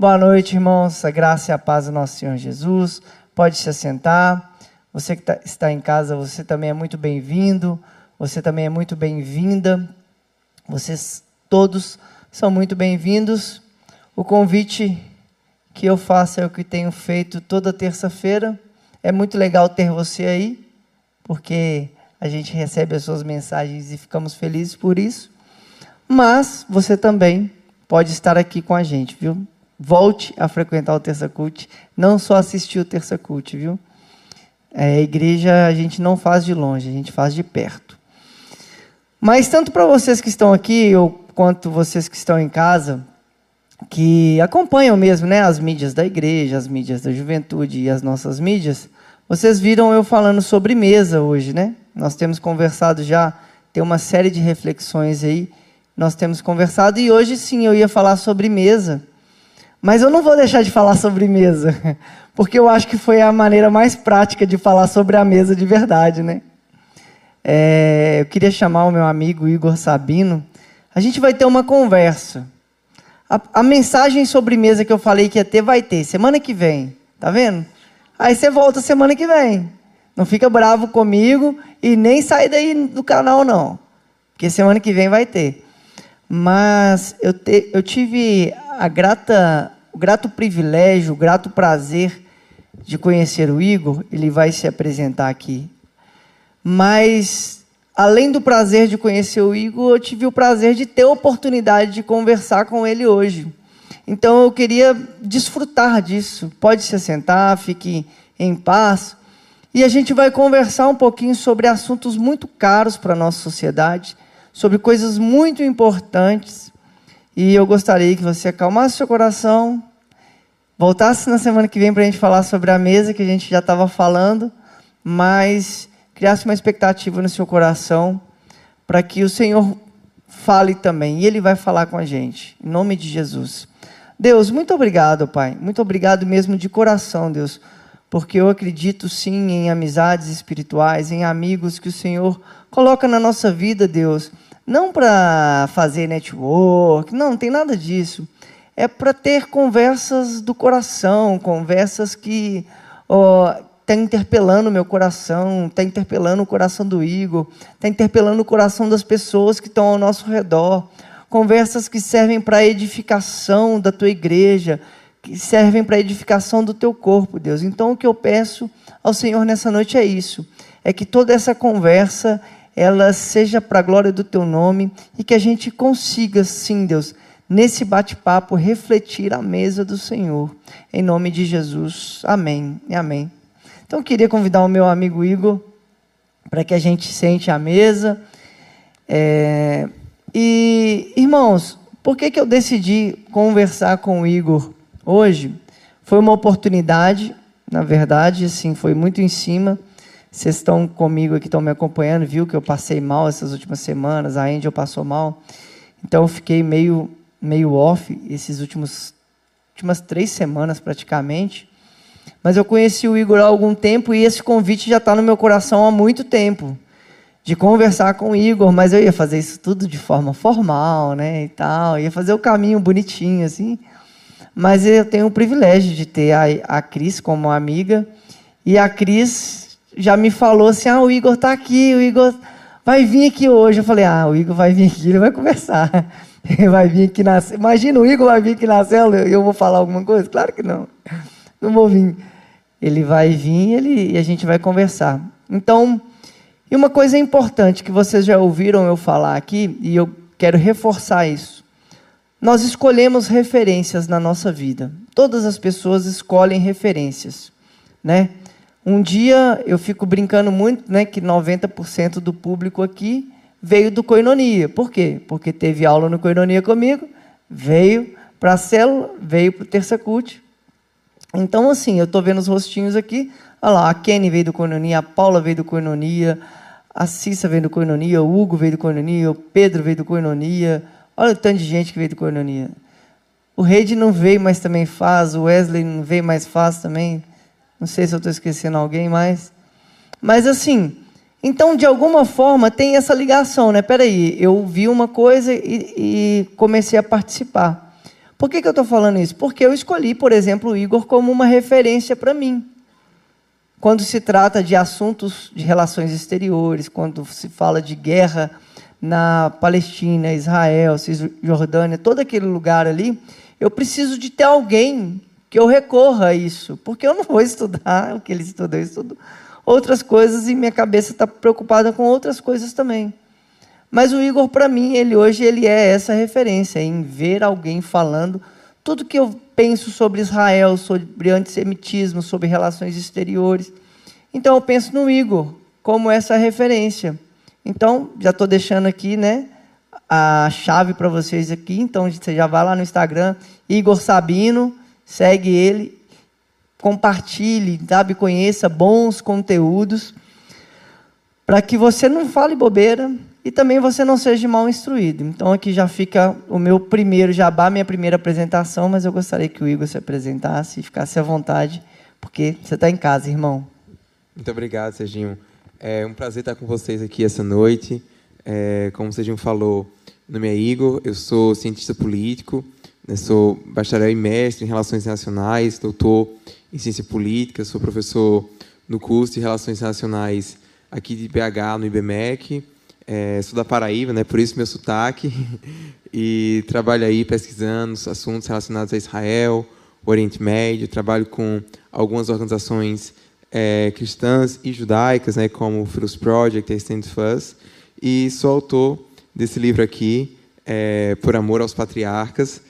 Boa noite, irmãos. A graça e a paz do nosso Senhor Jesus. Pode se assentar. Você que tá, está em casa, você também é muito bem-vindo. Você também é muito bem-vinda. Vocês todos são muito bem-vindos. O convite que eu faço é o que tenho feito toda terça-feira. É muito legal ter você aí, porque a gente recebe as suas mensagens e ficamos felizes por isso. Mas você também pode estar aqui com a gente, viu? Volte a frequentar o Terça Cult, não só assistir o Terça Cult, viu? É, a igreja a gente não faz de longe, a gente faz de perto. Mas tanto para vocês que estão aqui, ou quanto vocês que estão em casa, que acompanham mesmo né, as mídias da igreja, as mídias da juventude e as nossas mídias, vocês viram eu falando sobre mesa hoje, né? Nós temos conversado já, tem uma série de reflexões aí, nós temos conversado, e hoje sim eu ia falar sobre mesa. Mas eu não vou deixar de falar sobre mesa, porque eu acho que foi a maneira mais prática de falar sobre a mesa de verdade, né? É, eu queria chamar o meu amigo Igor Sabino. A gente vai ter uma conversa. A, a, mensagem sobre mesa que eu falei que ia ter, vai ter. Semana que vem. Tá vendo? Aí você volta semana que vem. Não fica bravo comigo e nem sai daí do canal, não. Porque semana que vem vai ter. Mas eu, te, eu tive a grata, o grato privilégio, o grato prazer de conhecer o Igor, ele vai se apresentar aqui. Mas, além do prazer de conhecer o Igor, eu tive o prazer de ter a oportunidade de conversar com ele hoje. Então, eu queria desfrutar disso. Pode se assentar, fique em paz. E a gente vai conversar um pouquinho sobre assuntos muito caros para a nossa sociedade, sobre coisas muito importantes e eu gostaria que você acalmasse seu coração, voltasse na semana que vem para a gente falar sobre a mesa que a gente já estava falando, mas criasse uma expectativa no seu coração para que o Senhor fale também. E Ele vai falar com a gente, em nome de Jesus. Deus, muito obrigado, Pai. Muito obrigado mesmo de coração, Deus, porque eu acredito sim em amizades espirituais, em amigos que o Senhor coloca na nossa vida, Deus não para fazer network, não, não tem nada disso. É para ter conversas do coração, conversas que estão tá interpelando meu coração, está interpelando o coração do Igor, está interpelando o coração das pessoas que estão ao nosso redor. Conversas que servem para edificação da tua igreja, que servem para edificação do teu corpo, Deus. Então o que eu peço ao Senhor nessa noite é isso: é que toda essa conversa ela seja para a glória do teu nome e que a gente consiga, sim, Deus, nesse bate-papo, refletir a mesa do Senhor. Em nome de Jesus. Amém e amém. Então, eu queria convidar o meu amigo Igor para que a gente sente a mesa. É... E, irmãos, por que, que eu decidi conversar com o Igor hoje? Foi uma oportunidade, na verdade, assim, foi muito em cima vocês estão comigo aqui, estão me acompanhando, viu que eu passei mal essas últimas semanas, a Angel passou mal. Então eu fiquei meio, meio off esses últimos últimas três semanas praticamente. Mas eu conheci o Igor há algum tempo e esse convite já está no meu coração há muito tempo. De conversar com o Igor, mas eu ia fazer isso tudo de forma formal, né? E tal. Ia fazer o caminho bonitinho, assim. Mas eu tenho o privilégio de ter a, a Cris como amiga. E a Cris já me falou assim: ah, o Igor está aqui, o Igor vai vir aqui hoje. Eu falei: ah, o Igor vai vir aqui, ele vai conversar. Ele vai vir aqui na Imagina, o Igor vai vir aqui na célula e eu vou falar alguma coisa? Claro que não. Não vou vir. Ele vai vir ele, e a gente vai conversar. Então, e uma coisa importante que vocês já ouviram eu falar aqui, e eu quero reforçar isso. Nós escolhemos referências na nossa vida. Todas as pessoas escolhem referências, né? Um dia eu fico brincando muito, né, que 90% do público aqui veio do Coinonia. Por quê? Porque teve aula no Coinonia comigo, veio para a célula, veio para o Terça Cult. Então, assim, eu estou vendo os rostinhos aqui. Olha lá, a Kenny veio do Coinonia, a Paula veio do Coinonia, a Cissa veio do Coinonia, o Hugo veio do Coinonia, o Pedro veio do Coinonia. Olha o tanto de gente que veio do Coinonia. O Reide não veio, mas também faz. O Wesley não veio, mas faz também. Não sei se eu estou esquecendo alguém mais. Mas assim, então de alguma forma tem essa ligação, né? Peraí, eu vi uma coisa e, e comecei a participar. Por que, que eu estou falando isso? Porque eu escolhi, por exemplo, o Igor como uma referência para mim. Quando se trata de assuntos de relações exteriores, quando se fala de guerra na Palestina, Israel, Cisjordânia, todo aquele lugar ali, eu preciso de ter alguém que eu recorra a isso, porque eu não vou estudar o que ele estudou, eu estudo outras coisas e minha cabeça está preocupada com outras coisas também. Mas o Igor, para mim, ele hoje ele é essa referência em ver alguém falando tudo que eu penso sobre Israel, sobre antissemitismo, sobre relações exteriores. Então eu penso no Igor como essa referência. Então, já estou deixando aqui, né, a chave para vocês aqui. Então, você já vai lá no Instagram, Igor Sabino, segue ele, compartilhe, sabe, conheça bons conteúdos, para que você não fale bobeira e também você não seja mal instruído. Então, aqui já fica o meu primeiro jabá, minha primeira apresentação, mas eu gostaria que o Igor se apresentasse e ficasse à vontade, porque você está em casa, irmão. Muito obrigado, Serginho. É um prazer estar com vocês aqui essa noite. É, como o Serginho falou, meu nome é Igor, eu sou cientista político, né, sou bacharel e mestre em Relações Internacionais, doutor em Ciência Política, sou professor no curso de Relações Internacionais aqui de BH, no IBMEC. É, sou da Paraíba, né, por isso meu sotaque, e trabalho aí pesquisando assuntos relacionados a Israel, Oriente Médio, trabalho com algumas organizações é, cristãs e judaicas, né, como o Philos Project e Stand Fuzz, e sou autor desse livro aqui, é, Por Amor aos Patriarcas,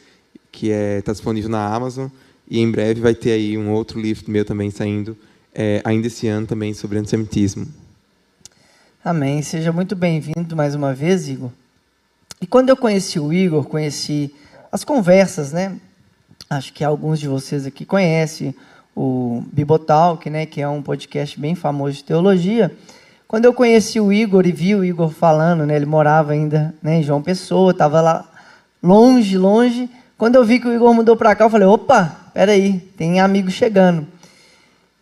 que está é, tá disponível na Amazon, e em breve vai ter aí um outro livro meu também saindo, é, ainda esse ano também, sobre antissemitismo. Amém. Seja muito bem-vindo mais uma vez, Igor. E quando eu conheci o Igor, conheci as conversas, né? Acho que alguns de vocês aqui conhecem o Bibotalk, né, que é um podcast bem famoso de teologia. Quando eu conheci o Igor e vi o Igor falando, né, ele morava ainda né, em João Pessoa, estava lá longe, longe. Quando eu vi que o Igor mudou para cá, eu falei: opa, peraí, tem amigo chegando.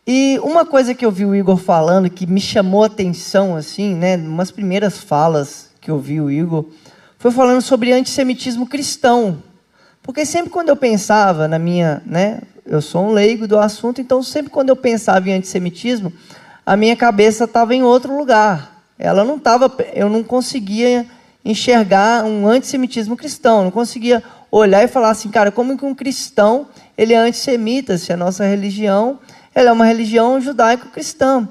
E uma coisa que eu vi o Igor falando que me chamou a atenção, assim, né, umas primeiras falas que eu vi o Igor, foi falando sobre antissemitismo cristão. Porque sempre quando eu pensava na minha, né, eu sou um leigo do assunto, então sempre quando eu pensava em antissemitismo, a minha cabeça estava em outro lugar. Ela não estava, eu não conseguia enxergar um antissemitismo cristão, não conseguia olhar e falar assim, cara, como que um cristão ele é antissemita se a nossa religião ela é uma religião judaico-cristã.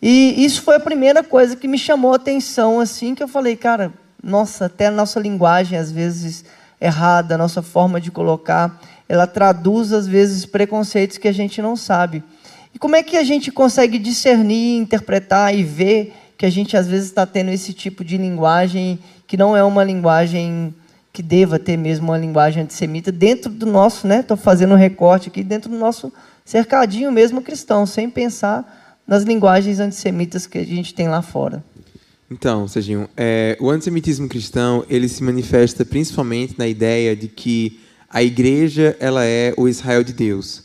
E isso foi a primeira coisa que me chamou a atenção, assim, que eu falei, cara, nossa, até a nossa linguagem às vezes errada, a nossa forma de colocar ela traduz às vezes preconceitos que a gente não sabe. E como é que a gente consegue discernir, interpretar e ver que a gente às vezes está tendo esse tipo de linguagem que não é uma linguagem que deva ter mesmo uma linguagem antissemita dentro do nosso, né? Estou fazendo um recorte aqui dentro do nosso cercadinho mesmo cristão, sem pensar nas linguagens antissemitas que a gente tem lá fora. Então, Serginho, é, o antissemitismo cristão ele se manifesta principalmente na ideia de que a igreja ela é o Israel de Deus.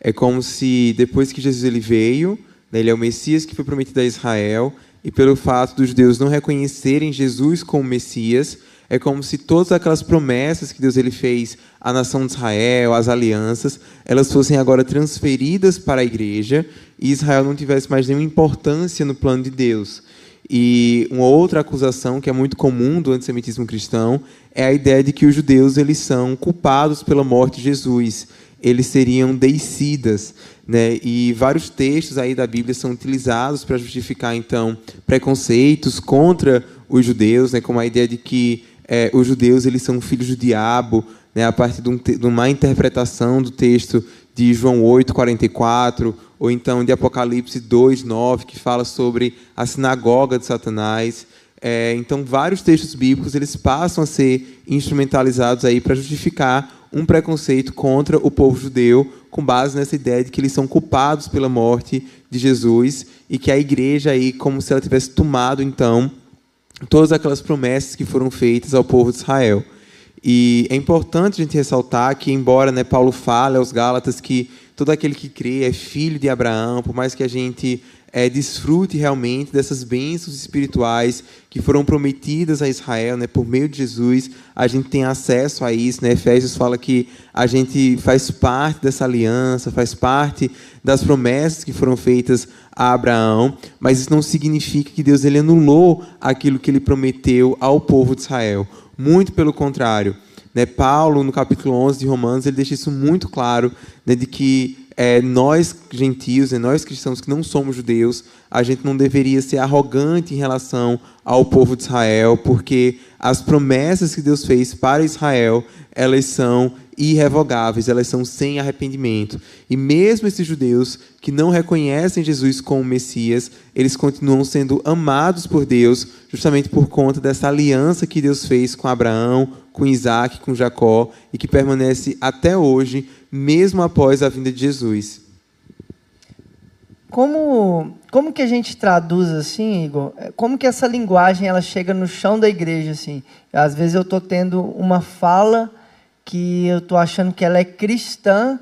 É como se depois que Jesus ele veio, né, ele é o Messias que foi prometido a Israel, e pelo fato dos judeus não reconhecerem Jesus como Messias, é como se todas aquelas promessas que Deus ele fez à nação de Israel, às alianças, elas fossem agora transferidas para a igreja e Israel não tivesse mais nenhuma importância no plano de Deus. E uma outra acusação que é muito comum do antissemitismo cristão é a ideia de que os judeus eles são culpados pela morte de Jesus. Eles seriam deicidas, né? E vários textos aí da Bíblia são utilizados para justificar então preconceitos contra os judeus, né? Como a ideia de que é, os judeus eles são filhos do diabo, né? A partir de, um, de uma interpretação do texto de João 8, 44, ou então de Apocalipse 2, 9, que fala sobre a sinagoga de Satanás. É, então, vários textos bíblicos eles passam a ser instrumentalizados aí para justificar um preconceito contra o povo judeu, com base nessa ideia de que eles são culpados pela morte de Jesus e que a igreja aí, como se ela tivesse tomado então todas aquelas promessas que foram feitas ao povo de Israel. E é importante a gente ressaltar que, embora né, Paulo fale aos Gálatas que todo aquele que crê é filho de Abraão, por mais que a gente é, desfrute realmente dessas bênçãos espirituais que foram prometidas a Israel, né, por meio de Jesus, a gente tem acesso a isso. Né? Efésios fala que a gente faz parte dessa aliança, faz parte das promessas que foram feitas a Abraão, mas isso não significa que Deus ele anulou aquilo que ele prometeu ao povo de Israel. Muito pelo contrário. Né? Paulo, no capítulo 11 de Romanos, ele deixa isso muito claro, né, de que é, nós gentios, né, nós cristãos que não somos judeus, a gente não deveria ser arrogante em relação ao povo de Israel, porque as promessas que Deus fez para Israel, elas são irrevogáveis, elas são sem arrependimento. E mesmo esses judeus que não reconhecem Jesus como Messias, eles continuam sendo amados por Deus, justamente por conta dessa aliança que Deus fez com Abraão, com Isaac, com Jacó, e que permanece até hoje mesmo após a vinda de Jesus. Como, como que a gente traduz assim, Igor? Como que essa linguagem ela chega no chão da igreja assim? Às vezes eu estou tendo uma fala que eu estou achando que ela é cristã,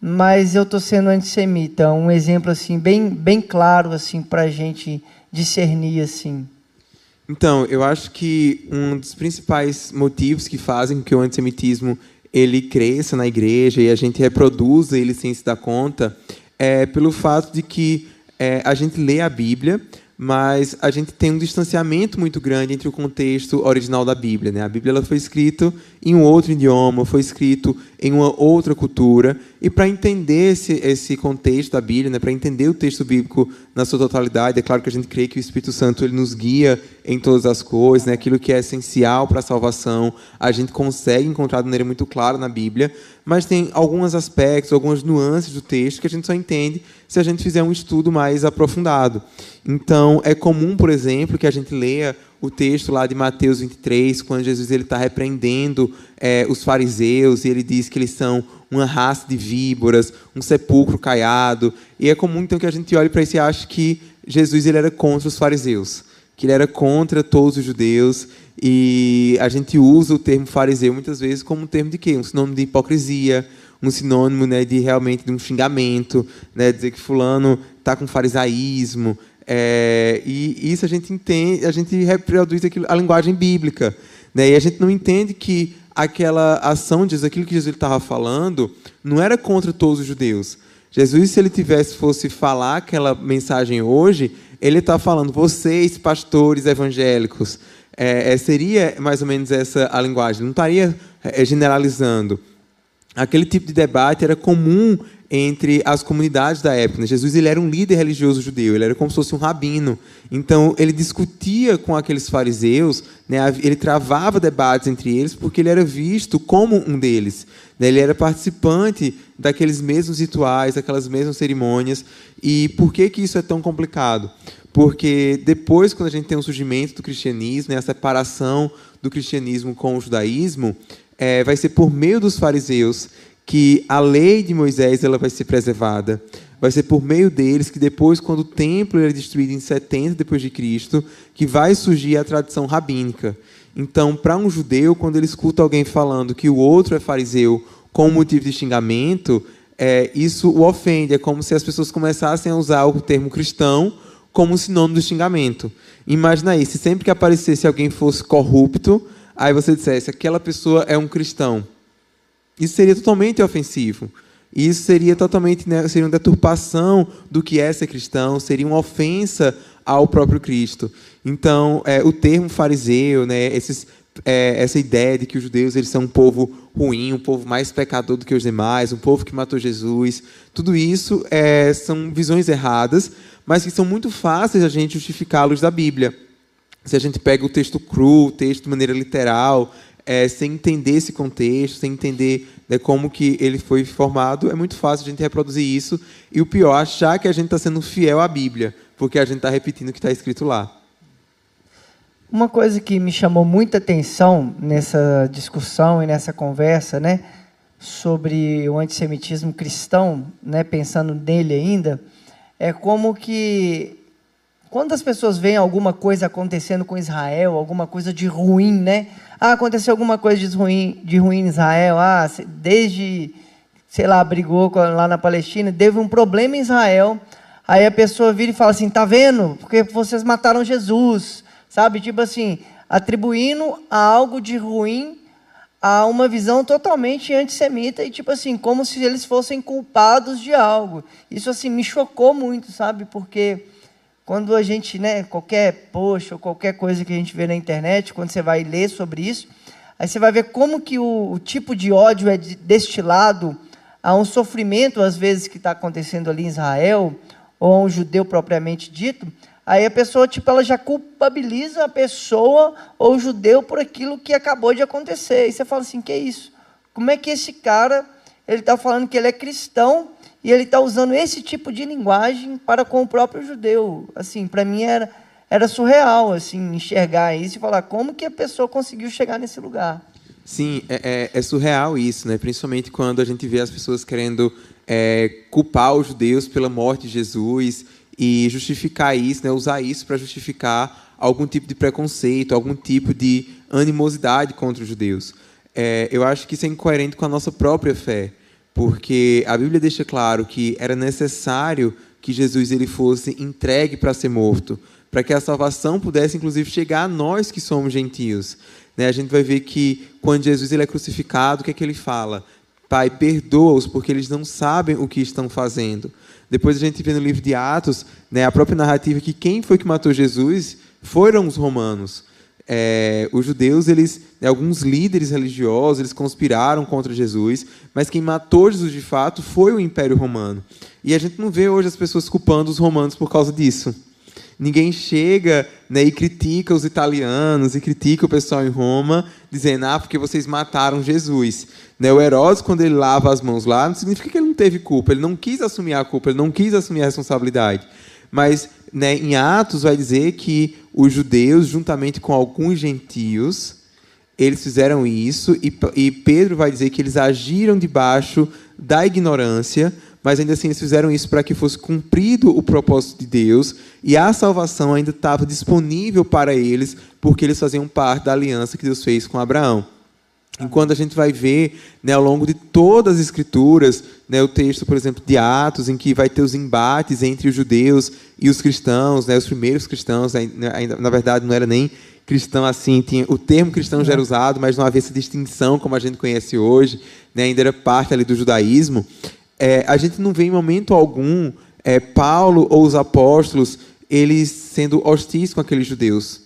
mas eu estou sendo antissemita. Um exemplo assim bem, bem claro assim para a gente discernir assim. Então, eu acho que um dos principais motivos que fazem que o antissemitismo ele cresça na igreja e a gente reproduza ele sem se dar conta, é pelo fato de que é, a gente lê a Bíblia, mas a gente tem um distanciamento muito grande entre o contexto original da Bíblia. Né? A Bíblia ela foi escrita em um outro idioma, foi escrito em uma outra cultura, e para entender esse, esse contexto da Bíblia, né, para entender o texto bíblico na sua totalidade, é claro que a gente crê que o Espírito Santo ele nos guia em todas as coisas, né, aquilo que é essencial para a salvação, a gente consegue encontrar de maneira muito clara na Bíblia, mas tem alguns aspectos, algumas nuances do texto que a gente só entende se a gente fizer um estudo mais aprofundado. Então, é comum, por exemplo, que a gente leia o texto lá de Mateus 23, quando Jesus está repreendendo é, os fariseus e ele diz que eles são uma raça de víboras, um sepulcro caiado. E é comum então que a gente olhe para isso e ache que Jesus ele era contra os fariseus, que ele era contra todos os judeus. E a gente usa o termo fariseu muitas vezes como um termo de quê? Um sinônimo de hipocrisia, um sinônimo né, de realmente de um xingamento, né, dizer que fulano está com farisaísmo, é, e isso a gente entende, a gente reproduz aquilo, a linguagem bíblica. Né? E a gente não entende que aquela ação, diz aquilo que Jesus estava falando, não era contra todos os judeus. Jesus, se ele tivesse fosse falar aquela mensagem hoje, ele está falando, vocês, pastores evangélicos, é, é, seria mais ou menos essa a linguagem, não estaria é, generalizando. Aquele tipo de debate era comum entre as comunidades da época. Né? Jesus ele era um líder religioso judeu, ele era como se fosse um rabino. Então, ele discutia com aqueles fariseus, né? ele travava debates entre eles, porque ele era visto como um deles. Né? Ele era participante daqueles mesmos rituais, daquelas mesmas cerimônias. E por que, que isso é tão complicado? Porque depois, quando a gente tem o surgimento do cristianismo, né? a separação do cristianismo com o judaísmo, é, vai ser por meio dos fariseus que a lei de Moisés ela vai ser preservada. Vai ser por meio deles que depois, quando o templo é destruído em 70 depois de Cristo, que vai surgir a tradição rabínica. Então, para um judeu, quando ele escuta alguém falando que o outro é fariseu com motivo de xingamento, é, isso o ofende. É como se as pessoas começassem a usar o termo cristão como sinônimo do xingamento. Imagina aí, se sempre que aparecesse alguém fosse corrupto, aí você dissesse, aquela pessoa é um cristão. Isso seria totalmente ofensivo. Isso seria totalmente né, seria uma deturpação do que é ser cristão, seria uma ofensa ao próprio Cristo. Então, é, o termo fariseu, né, esses, é, essa ideia de que os judeus eles são um povo ruim, um povo mais pecador do que os demais, um povo que matou Jesus, tudo isso é, são visões erradas, mas que são muito fáceis a gente justificá-los da Bíblia. Se a gente pega o texto cru, o texto de maneira literal, é, sem entender esse contexto, sem entender né, como que ele foi formado, é muito fácil a gente reproduzir isso. E o pior, achar que a gente está sendo fiel à Bíblia, porque a gente está repetindo o que está escrito lá. Uma coisa que me chamou muita atenção nessa discussão e nessa conversa, né, sobre o antissemitismo cristão, né, pensando nele ainda, é como que quando as pessoas veem alguma coisa acontecendo com Israel, alguma coisa de ruim, né? Ah, aconteceu alguma coisa de ruim, de ruim em Israel. Ah, desde sei lá, brigou lá na Palestina, teve um problema em Israel, aí a pessoa vira e fala assim: tá vendo? Porque vocês mataram Jesus, sabe? Tipo assim, atribuindo a algo de ruim a uma visão totalmente antissemita e tipo assim, como se eles fossem culpados de algo. Isso assim me chocou muito, sabe? Porque quando a gente, né, qualquer post ou qualquer coisa que a gente vê na internet, quando você vai ler sobre isso, aí você vai ver como que o, o tipo de ódio é destilado a um sofrimento às vezes que está acontecendo ali em Israel ou a um judeu propriamente dito, Aí a pessoa, tipo, ela já culpabiliza a pessoa ou o judeu por aquilo que acabou de acontecer. E você fala assim, que é isso? Como é que esse cara, ele está falando que ele é cristão e ele está usando esse tipo de linguagem para com o próprio judeu? Assim, para mim era, era surreal, assim, enxergar isso e falar como que a pessoa conseguiu chegar nesse lugar. Sim, é, é, é surreal isso, né? Principalmente quando a gente vê as pessoas querendo é, culpar os judeus pela morte de Jesus e justificar isso, né, usar isso para justificar algum tipo de preconceito, algum tipo de animosidade contra os judeus. É, eu acho que isso é incoerente com a nossa própria fé, porque a Bíblia deixa claro que era necessário que Jesus ele fosse entregue para ser morto, para que a salvação pudesse inclusive chegar a nós que somos gentios. Né? A gente vai ver que quando Jesus ele é crucificado, o que é que ele fala? Pai, perdoa-os porque eles não sabem o que estão fazendo. Depois a gente vê no livro de Atos, né, a própria narrativa que quem foi que matou Jesus foram os romanos. É, os judeus, eles, né, alguns líderes religiosos, eles conspiraram contra Jesus, mas quem matou Jesus de fato foi o Império Romano. E a gente não vê hoje as pessoas culpando os romanos por causa disso. Ninguém chega né, e critica os italianos e critica o pessoal em Roma, dizendo, ah, porque vocês mataram Jesus. Né, o Herodes, quando ele lava as mãos lá, não significa que ele não teve culpa, ele não quis assumir a culpa, ele não quis assumir a responsabilidade. Mas né, em Atos vai dizer que os judeus, juntamente com alguns gentios, eles fizeram isso, e, e Pedro vai dizer que eles agiram debaixo da ignorância, mas ainda assim eles fizeram isso para que fosse cumprido o propósito de Deus e a salvação ainda estava disponível para eles, porque eles faziam parte da aliança que Deus fez com Abraão. Enquanto a gente vai ver né, ao longo de todas as escrituras, né, o texto, por exemplo, de Atos, em que vai ter os embates entre os judeus e os cristãos, né, os primeiros cristãos, né, ainda, na verdade não era nem cristão assim, tinha, o termo cristão já era usado, mas não havia essa distinção como a gente conhece hoje, né, ainda era parte ali do judaísmo é, a gente não vê em momento algum é, Paulo ou os apóstolos eles sendo hostis com aqueles judeus.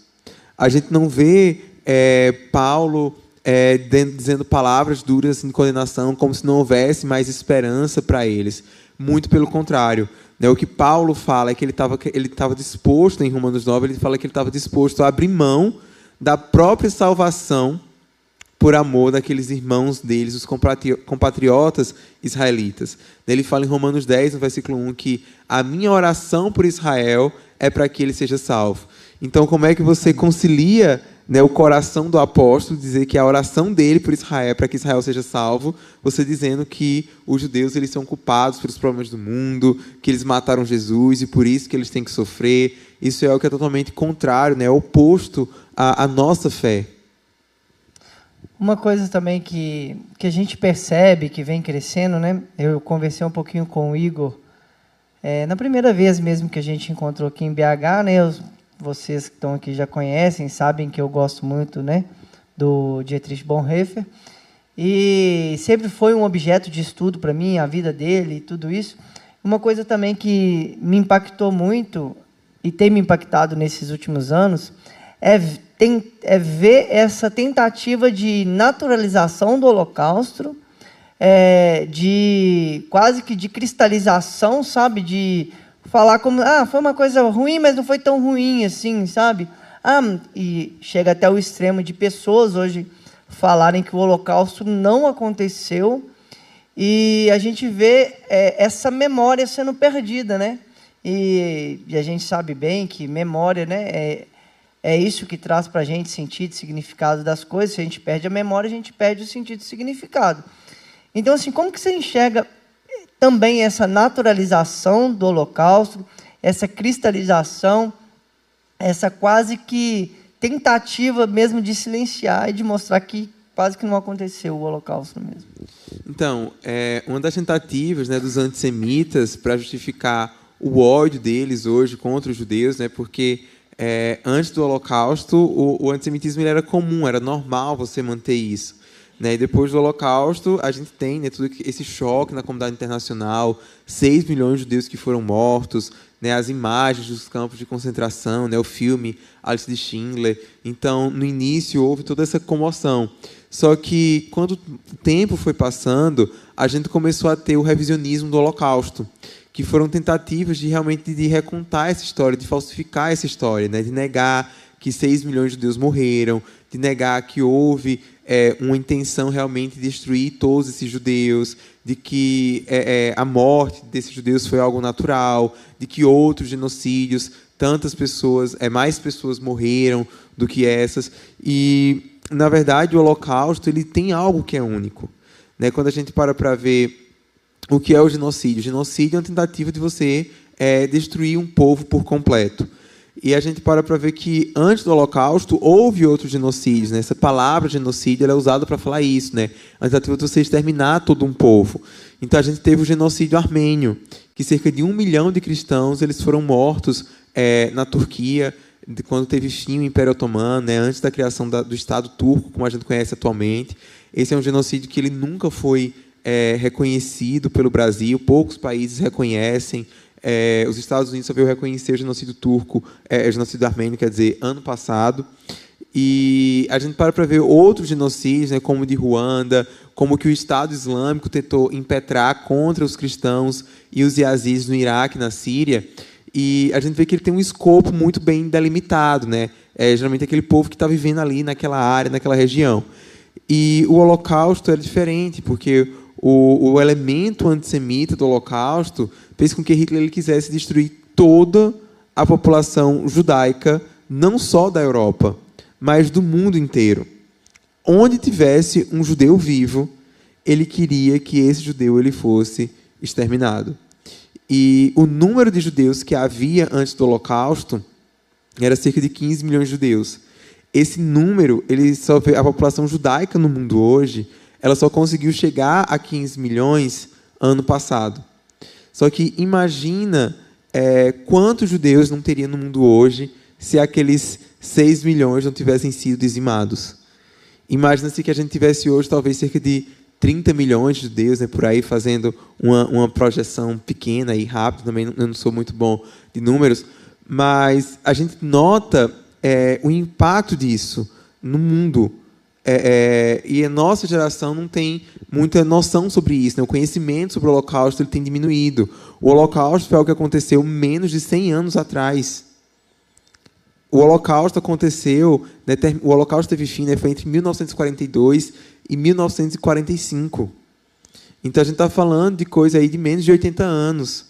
A gente não vê é, Paulo é, dizendo palavras duras de condenação, como se não houvesse mais esperança para eles. Muito pelo contrário. Né? O que Paulo fala é que ele estava ele disposto, em Romanos 9, ele fala que ele estava disposto a abrir mão da própria salvação por amor daqueles irmãos deles, os compatriotas israelitas. Ele fala em Romanos 10, no versículo 1, que a minha oração por Israel é para que ele seja salvo. Então, como é que você concilia né, o coração do apóstolo, dizer que a oração dele por Israel é para que Israel seja salvo, você dizendo que os judeus eles são culpados pelos problemas do mundo, que eles mataram Jesus e por isso que eles têm que sofrer. Isso é o que é totalmente contrário, né, é oposto à, à nossa fé. Uma coisa também que, que a gente percebe que vem crescendo, né? Eu conversei um pouquinho com o Igor é, na primeira vez mesmo que a gente encontrou aqui em BH, né? Os, vocês que estão aqui já conhecem, sabem que eu gosto muito, né? Do Dietrich Bonhoeffer. E sempre foi um objeto de estudo para mim, a vida dele e tudo isso. Uma coisa também que me impactou muito e tem me impactado nesses últimos anos é tem, é ver essa tentativa de naturalização do Holocausto, é, de quase que de cristalização, sabe? De falar como, ah, foi uma coisa ruim, mas não foi tão ruim assim, sabe? Ah, e chega até o extremo de pessoas hoje falarem que o Holocausto não aconteceu e a gente vê é, essa memória sendo perdida, né? E, e, a gente sabe bem que memória, né? É, é isso que traz para a gente sentido e significado das coisas. Se a gente perde a memória, a gente perde o sentido e significado. Então, assim, como que você enxerga também essa naturalização do holocausto, essa cristalização, essa quase que tentativa mesmo de silenciar e de mostrar que quase que não aconteceu o holocausto mesmo? Então, é, uma das tentativas né, dos antissemitas para justificar o ódio deles hoje contra os judeus, né, porque é, antes do Holocausto o, o antissemitismo era comum, era normal você manter isso. Né? E depois do Holocausto, a gente tem né, esse choque na comunidade internacional, 6 milhões de judeus que foram mortos, né, as imagens dos campos de concentração, né, o filme Alice de Schindler. Então, no início, houve toda essa comoção. Só que, quando o tempo foi passando, a gente começou a ter o revisionismo do Holocausto, que foram tentativas de realmente de recontar essa história, de falsificar essa história, né, de negar que 6 milhões de judeus morreram, de negar que houve é, uma intenção realmente de destruir todos esses judeus, de que é, é, a morte desses judeus foi algo natural, de que outros genocídios, tantas pessoas, é, mais pessoas morreram do que essas. E, na verdade, o Holocausto ele tem algo que é único. Né? Quando a gente para para ver o que é o genocídio, genocídio é uma tentativa de você é, destruir um povo por completo. E a gente para para ver que antes do Holocausto houve outros genocídios. Né? Essa palavra genocídio é usada para falar isso, né? A tentativa de você exterminar todo um povo. Então a gente teve o genocídio armênio, que cerca de um milhão de cristãos eles foram mortos é, na Turquia quando teve fim o Império Otomano, né? Antes da criação da, do Estado Turco, como a gente conhece atualmente. Esse é um genocídio que ele nunca foi é, reconhecido pelo Brasil. Poucos países reconhecem. É, os Estados Unidos só veio reconhecer o genocídio turco, é, o genocídio armênio, quer dizer, ano passado. E a gente para para ver outros genocídios, né, como o de Ruanda, como que o Estado Islâmico tentou impetrar contra os cristãos e os yazidis no Iraque, na Síria. E a gente vê que ele tem um escopo muito bem delimitado, né? É geralmente aquele povo que está vivendo ali naquela área, naquela região. E o Holocausto era diferente, porque o, o elemento antissemita do Holocausto fez com que Hitler ele quisesse destruir toda a população judaica, não só da Europa, mas do mundo inteiro. Onde tivesse um judeu vivo, ele queria que esse judeu ele fosse exterminado. E o número de judeus que havia antes do Holocausto era cerca de 15 milhões de judeus. Esse número, ele só a população judaica no mundo hoje, ela só conseguiu chegar a 15 milhões ano passado. Só que imagina é, quantos judeus não teria no mundo hoje se aqueles 6 milhões não tivessem sido dizimados. Imagina-se que a gente tivesse hoje talvez cerca de 30 milhões de judeus né, por aí fazendo uma, uma projeção pequena e rápida, também eu não sou muito bom de números, mas a gente nota é, o impacto disso no mundo. É, é, e a nossa geração não tem muita noção sobre isso. Né? O conhecimento sobre o Holocausto ele tem diminuído. O Holocausto foi algo que aconteceu menos de 100 anos atrás. O Holocausto aconteceu, né, o Holocausto teve fim, né, foi entre 1942 e 1945. Então a gente está falando de coisa aí de menos de 80 anos.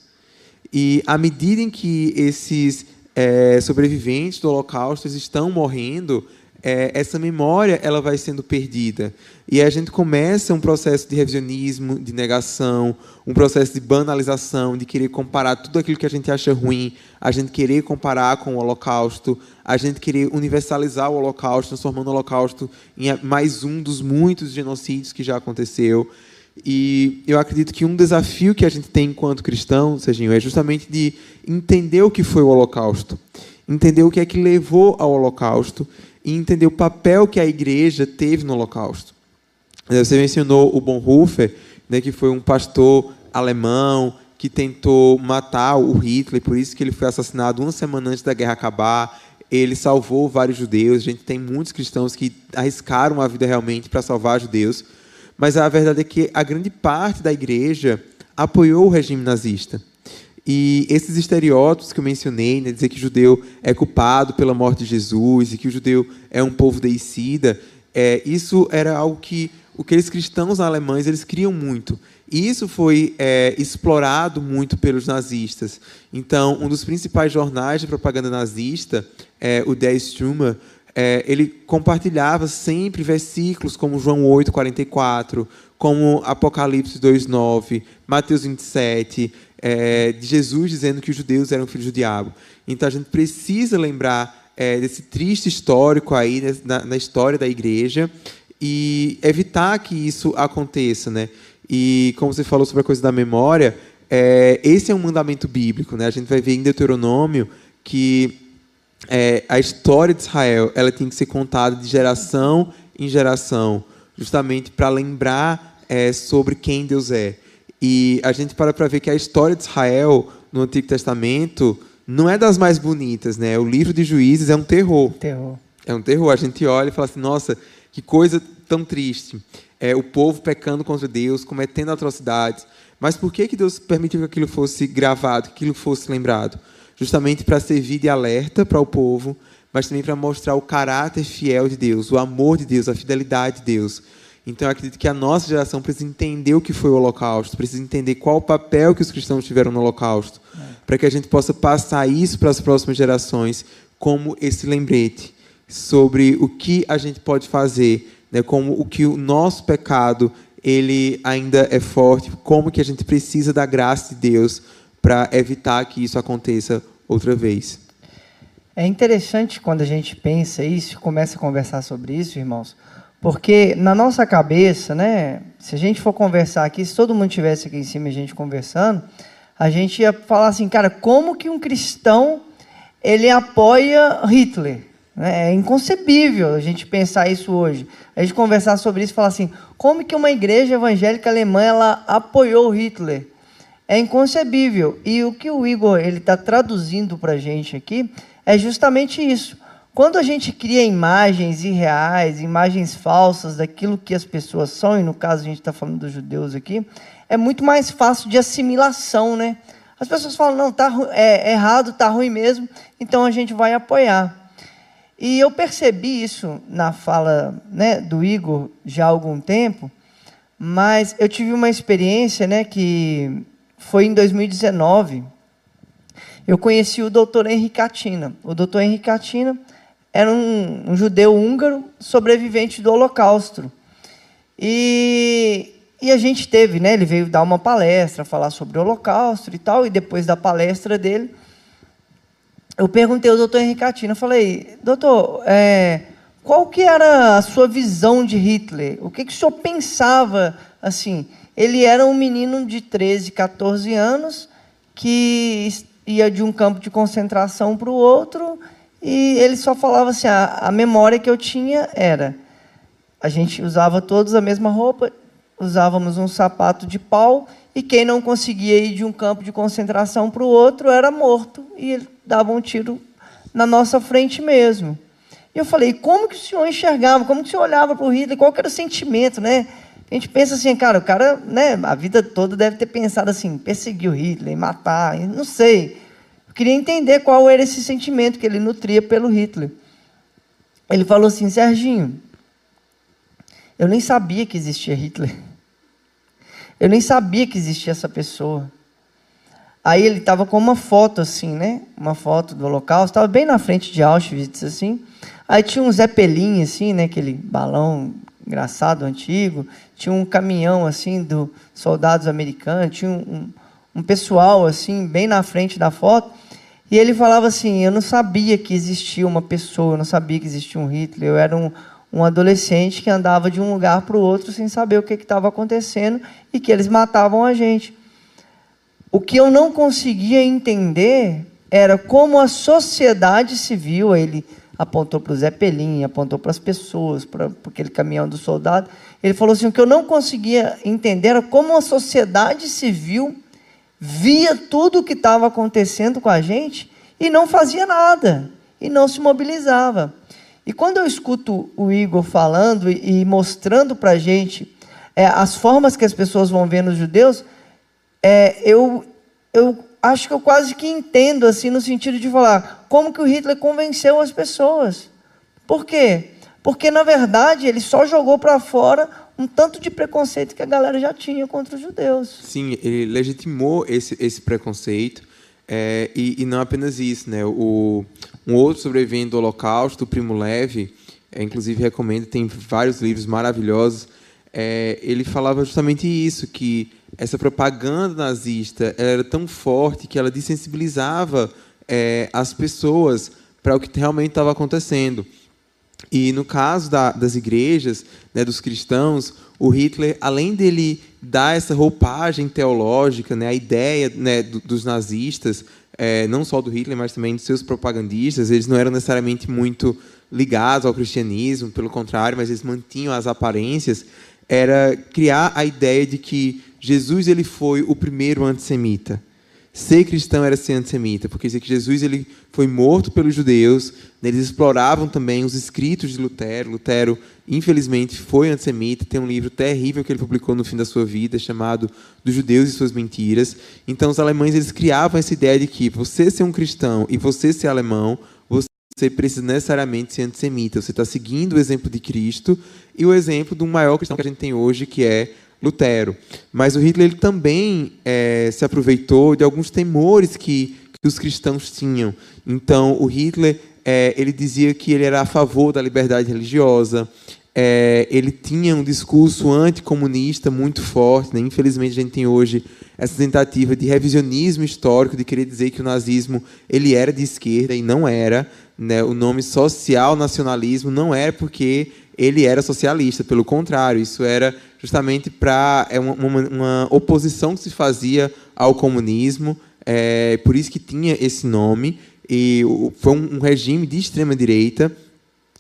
E à medida em que esses é, sobreviventes do Holocausto estão morrendo, é, essa memória ela vai sendo perdida. E a gente começa um processo de revisionismo, de negação, um processo de banalização, de querer comparar tudo aquilo que a gente acha ruim, a gente querer comparar com o Holocausto, a gente querer universalizar o Holocausto, transformando o Holocausto em mais um dos muitos genocídios que já aconteceu. E eu acredito que um desafio que a gente tem enquanto cristão, Serginho, é justamente de entender o que foi o Holocausto, entender o que é que levou ao Holocausto e entender o papel que a igreja teve no Holocausto. Você mencionou o Bonhoeffer, né, que foi um pastor alemão que tentou matar o Hitler, por isso que ele foi assassinado uma semana antes da guerra acabar. Ele salvou vários judeus. A gente tem muitos cristãos que arriscaram a vida realmente para salvar judeus. Mas a verdade é que a grande parte da igreja apoiou o regime nazista. E esses estereótipos que eu mencionei, né, dizer que o judeu é culpado pela morte de Jesus e que o judeu é um povo deicida, é, isso era algo que aqueles cristãos alemães eles criam muito. E isso foi é, explorado muito pelos nazistas. Então, um dos principais jornais de propaganda nazista, é, o Der Strömer, é, ele compartilhava sempre versículos como João 8, 44, como Apocalipse 2, 9, Mateus 27, é, de Jesus dizendo que os judeus eram filhos do diabo. Então a gente precisa lembrar é, desse triste histórico aí na, na, história da igreja e evitar que isso aconteça, né? E como você falou sobre a coisa da memória, é, esse é um mandamento bíblico. Né? A gente vai ver em Deuteronômio que é, a história de Israel ela tem que ser contada de geração em geração, justamente para lembrar é, sobre quem Deus é. E a gente para para ver que a história de Israel no Antigo Testamento não é das mais bonitas, né? O livro de Juízes é um terror. Terror. É um terror. A gente olha e fala assim: nossa, que coisa tão triste. É o povo pecando contra Deus, cometendo atrocidades. Mas por que que Deus permitiu que aquilo fosse gravado, que aquilo fosse lembrado? Justamente para servir de alerta para o povo, mas também para mostrar o caráter fiel de Deus, o amor de Deus, a fidelidade de Deus. Então, eu acredito que a nossa geração precisa entender o que foi o Holocausto, precisa entender qual o papel que os cristãos tiveram no Holocausto, é. para que a gente possa passar isso para as próximas gerações como esse lembrete sobre o que a gente pode fazer, né, como o que o nosso pecado ele ainda é forte, como que a gente precisa da graça de Deus para evitar que isso aconteça outra vez. É interessante quando a gente pensa isso, começa a conversar sobre isso, irmãos, porque na nossa cabeça, né, se a gente for conversar aqui, se todo mundo tivesse aqui em cima a gente conversando, a gente ia falar assim, cara, como que um cristão ele apoia Hitler? É inconcebível a gente pensar isso hoje. A gente conversar sobre isso e falar assim, como que uma igreja evangélica alemã ela apoiou Hitler? É inconcebível. E o que o Igor ele está traduzindo para a gente aqui é justamente isso. Quando a gente cria imagens irreais, imagens falsas daquilo que as pessoas são, e no caso a gente está falando dos judeus aqui, é muito mais fácil de assimilação, né? As pessoas falam, não, tá é, é errado, tá ruim mesmo, então a gente vai apoiar. E eu percebi isso na fala né, do Igor já há algum tempo, mas eu tive uma experiência né, que foi em 2019, eu conheci o doutor Henrique Catina. O doutor Henrique Catina era um, um, judeu húngaro sobrevivente do Holocausto. E, e a gente teve, né? Ele veio dar uma palestra, falar sobre o Holocausto e tal, e depois da palestra dele, eu perguntei ao doutor Henrique Catina, falei, doutor, é, qual que era a sua visão de Hitler? O que, que o senhor pensava, assim? Ele era um menino de 13, 14 anos, que ia de um campo de concentração para o outro e ele só falava assim: a, a memória que eu tinha era. A gente usava todos a mesma roupa, usávamos um sapato de pau e quem não conseguia ir de um campo de concentração para o outro era morto e ele dava um tiro na nossa frente mesmo. E eu falei, como que o senhor enxergava, como que o senhor olhava para o Hitler, qual era o sentimento, né? A gente pensa assim, cara, o cara, né, a vida toda deve ter pensado assim, perseguir o Hitler, matar, não sei. Queria entender qual era esse sentimento que ele nutria pelo Hitler. Ele falou assim, Serginho, eu nem sabia que existia Hitler. Eu nem sabia que existia essa pessoa. Aí ele estava com uma foto assim, né? Uma foto do Holocausto, estava bem na frente de Auschwitz assim. Aí tinha um Zeppelin assim, né? Aquele balão engraçado, antigo. Tinha um caminhão assim do soldados americanos, tinha um, um, um pessoal assim bem na frente da foto. E ele falava assim: Eu não sabia que existia uma pessoa, eu não sabia que existia um Hitler. Eu era um, um adolescente que andava de um lugar para o outro sem saber o que estava acontecendo e que eles matavam a gente. O que eu não conseguia entender era como a sociedade civil, ele apontou para o Zé Pelim, apontou para as pessoas, para, para aquele caminhão do soldado. Ele falou assim: o que eu não conseguia entender era como a sociedade civil via tudo o que estava acontecendo com a gente e não fazia nada, e não se mobilizava. E quando eu escuto o Igor falando e, mostrando para a gente é, as formas que as pessoas vão ver nos judeus, é, eu, eu acho que eu quase que entendo, assim, no sentido de falar como que o Hitler convenceu as pessoas. Por quê? Porque, na verdade, ele só jogou para fora um tanto de preconceito que a galera já tinha contra os judeus. Sim, ele legitimou esse, esse preconceito. É, e, e, não apenas isso, né? O, um outro sobrevivente do Holocausto, o Primo Levi, é, inclusive recomendo, tem vários livros maravilhosos. É, ele falava justamente isso, que essa propaganda nazista era tão forte que ela desensibilizava é, as pessoas para o que realmente estava acontecendo. E no caso da, das igrejas, né, dos cristãos, o Hitler, além dele dar essa roupagem teológica, né, a ideia né, do, dos nazistas, é, não só do Hitler, mas também dos seus propagandistas, eles não eram necessariamente muito ligados ao cristianismo, pelo contrário, mas eles mantinham as aparências, era criar a ideia de que Jesus ele foi o primeiro antissemita. Ser cristão era ser antissemita, porque que Jesus ele foi morto pelos judeus, né, eles exploravam também os escritos de Lutero. Lutero, infelizmente, foi antissemita, tem um livro terrível que ele publicou no fim da sua vida, chamado Dos Judeus e Suas Mentiras. Então, os alemães eles criavam essa ideia de que você ser um cristão e você ser alemão, você precisa necessariamente ser antissemita. Você está seguindo o exemplo de Cristo e o exemplo do maior cristão que a gente tem hoje, que é Lutero. Mas o Hitler ele também é, se aproveitou de alguns temores que, que, os cristãos tinham. Então, o Hitler é, ele dizia que ele era a favor da liberdade religiosa. É, ele tinha um discurso anticomunista muito forte. Né? Infelizmente, a gente tem hoje essa tentativa de revisionismo histórico, de querer dizer que o nazismo ele era de esquerda e não era. Né? O nome social nacionalismo não era porque ele era socialista, pelo contrário, isso era justamente para é uma, uma, uma, oposição que se fazia ao comunismo, é, por isso que tinha esse nome, e foi um, regime de extrema-direita,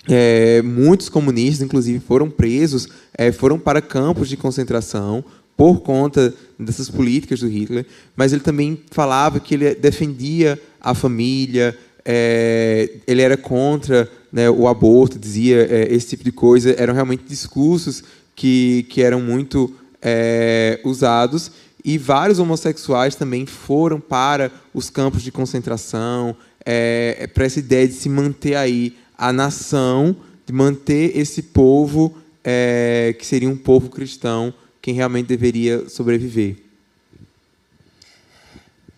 é, muitos comunistas, inclusive, foram presos, é, foram para campos de concentração por conta dessas políticas do Hitler, mas ele também falava que ele defendia a família, é, ele era contra né, o aborto, dizia é, esse tipo de coisa, eram realmente discursos que, que eram muito é, usados. E vários homossexuais também foram para os campos de concentração, é, para essa ideia de se manter aí a nação, de manter esse povo, é, que seria um povo cristão, quem realmente deveria sobreviver.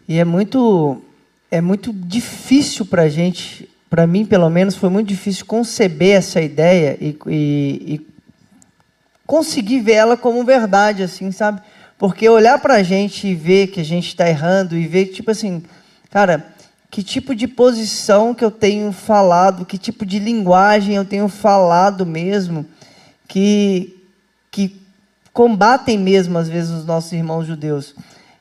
E é muito, é muito difícil para a gente, para mim pelo menos, foi muito difícil conceber essa ideia e, e, e conseguir ver ela como verdade, assim, sabe? Porque olhar para a gente e ver que a gente está errando e ver, tipo assim, cara, que tipo de posição que eu tenho falado, que tipo de linguagem eu tenho falado mesmo, que, que combatem mesmo, às vezes, os nossos irmãos judeus.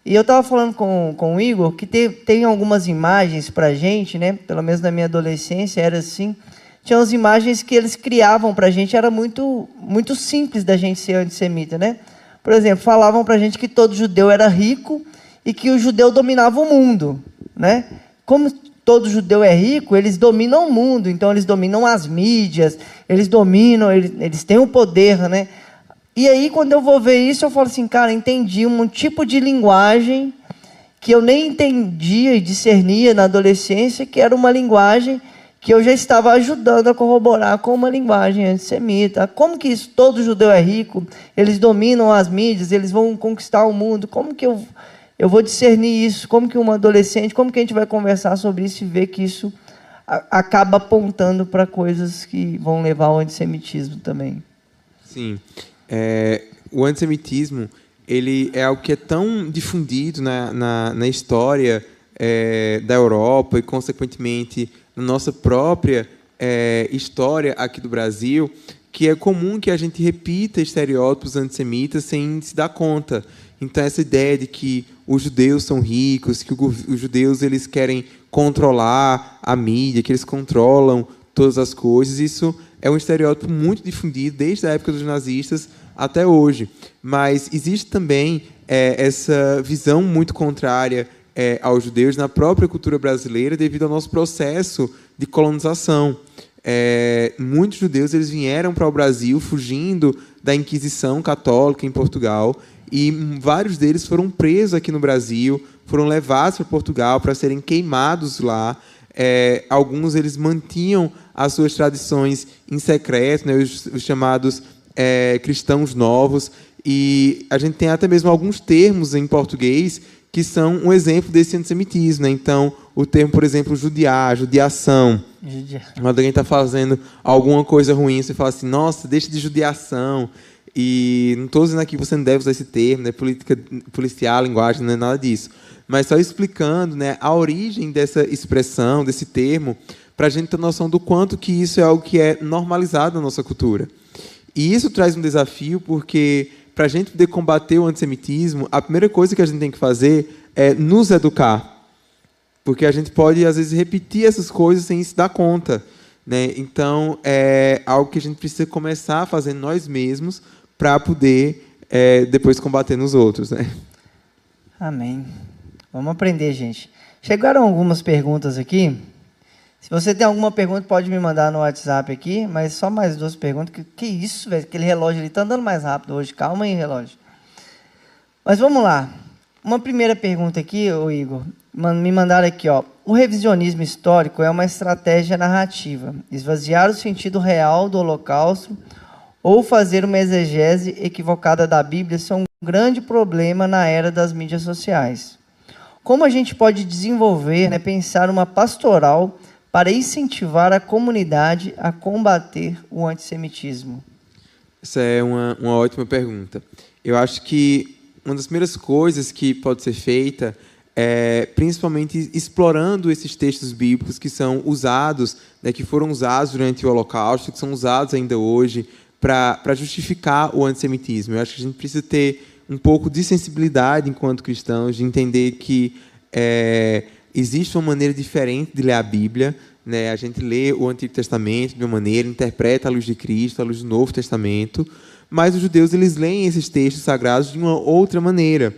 E eu estava falando com, com o Igor que tem, tem algumas imagens para gente, né? pelo menos na minha adolescência era assim, tinha as imagens que eles criavam para gente, era muito, muito simples da gente ser antissemita, né? Por exemplo, falavam para gente que todo judeu era rico e que o judeu dominava o mundo, né? Como todo judeu é rico, eles dominam o mundo, então eles dominam as mídias, eles dominam, eles, eles têm o poder, né? E aí, quando eu vou ver isso, eu falo assim, cara, entendi um tipo de linguagem que eu nem entendia e discernia na adolescência, que era uma linguagem que eu já estava ajudando a corroborar com uma linguagem antissemita. Como que isso, todo judeu é rico, eles dominam as mídias, eles vão conquistar o mundo. Como que eu, eu vou discernir isso? Como que um adolescente, como que a gente vai conversar sobre isso e ver que isso a, acaba apontando para coisas que vão levar ao antissemitismo também? Sim. É, o antissemitismo ele é algo que é tão difundido na, na, na história é, da Europa e, consequentemente, na nossa própria é, história aqui do Brasil, que é comum que a gente repita estereótipos antissemitas sem se dar conta. Então essa ideia de que os judeus são ricos, que os judeus eles querem controlar a mídia, que eles controlam todas as coisas, isso é um estereótipo muito difundido desde a época dos nazistas até hoje. Mas existe também é, essa visão muito contrária é, aos judeus na própria cultura brasileira devido ao nosso processo de colonização. É, muitos judeus eles vieram para o Brasil fugindo da Inquisição católica em Portugal e vários deles foram presos aqui no Brasil, foram levados para Portugal para serem queimados lá. É, alguns eles mantinham as suas tradições em secreto, né, os, os chamados é, cristãos novos. E a gente tem até mesmo alguns termos em português que são um exemplo desse antissemitismo. Né? Então, o termo, por exemplo, judiar, judiação. Quando alguém está fazendo alguma coisa ruim, você fala assim, nossa, deixa de judiação. E não estou dizendo aqui que você não deve usar esse termo, né? política policial, linguagem, não é nada disso. Mas só explicando né, a origem dessa expressão, desse termo, para a gente ter noção do quanto que isso é algo que é normalizado na nossa cultura. E isso traz um desafio, porque para a gente poder combater o antissemitismo, a primeira coisa que a gente tem que fazer é nos educar. Porque a gente pode, às vezes, repetir essas coisas sem se dar conta. Né? Então, é algo que a gente precisa começar a fazer nós mesmos para poder é, depois combater nos outros. Né? Amém. Vamos aprender, gente. Chegaram algumas perguntas aqui. Se você tem alguma pergunta, pode me mandar no WhatsApp aqui, mas só mais duas perguntas. Que, que isso, velho? Aquele relógio ali está andando mais rápido hoje. Calma aí, relógio. Mas vamos lá. Uma primeira pergunta aqui, ô Igor. Me mandaram aqui, ó. O revisionismo histórico é uma estratégia narrativa. Esvaziar o sentido real do Holocausto ou fazer uma exegese equivocada da Bíblia são um grande problema na era das mídias sociais. Como a gente pode desenvolver, né, pensar uma pastoral para incentivar a comunidade a combater o antissemitismo? Essa é uma, uma ótima pergunta. Eu acho que uma das primeiras coisas que pode ser feita é, principalmente explorando esses textos bíblicos que são usados, né, que foram usados durante o Holocausto, que são usados ainda hoje para justificar o antissemitismo. Eu acho que a gente precisa ter um pouco de sensibilidade enquanto cristãos, de entender que é, existe uma maneira diferente de ler a Bíblia. Né? A gente lê o Antigo Testamento de uma maneira, interpreta a luz de Cristo, a luz do Novo Testamento, mas os judeus eles leem esses textos sagrados de uma outra maneira.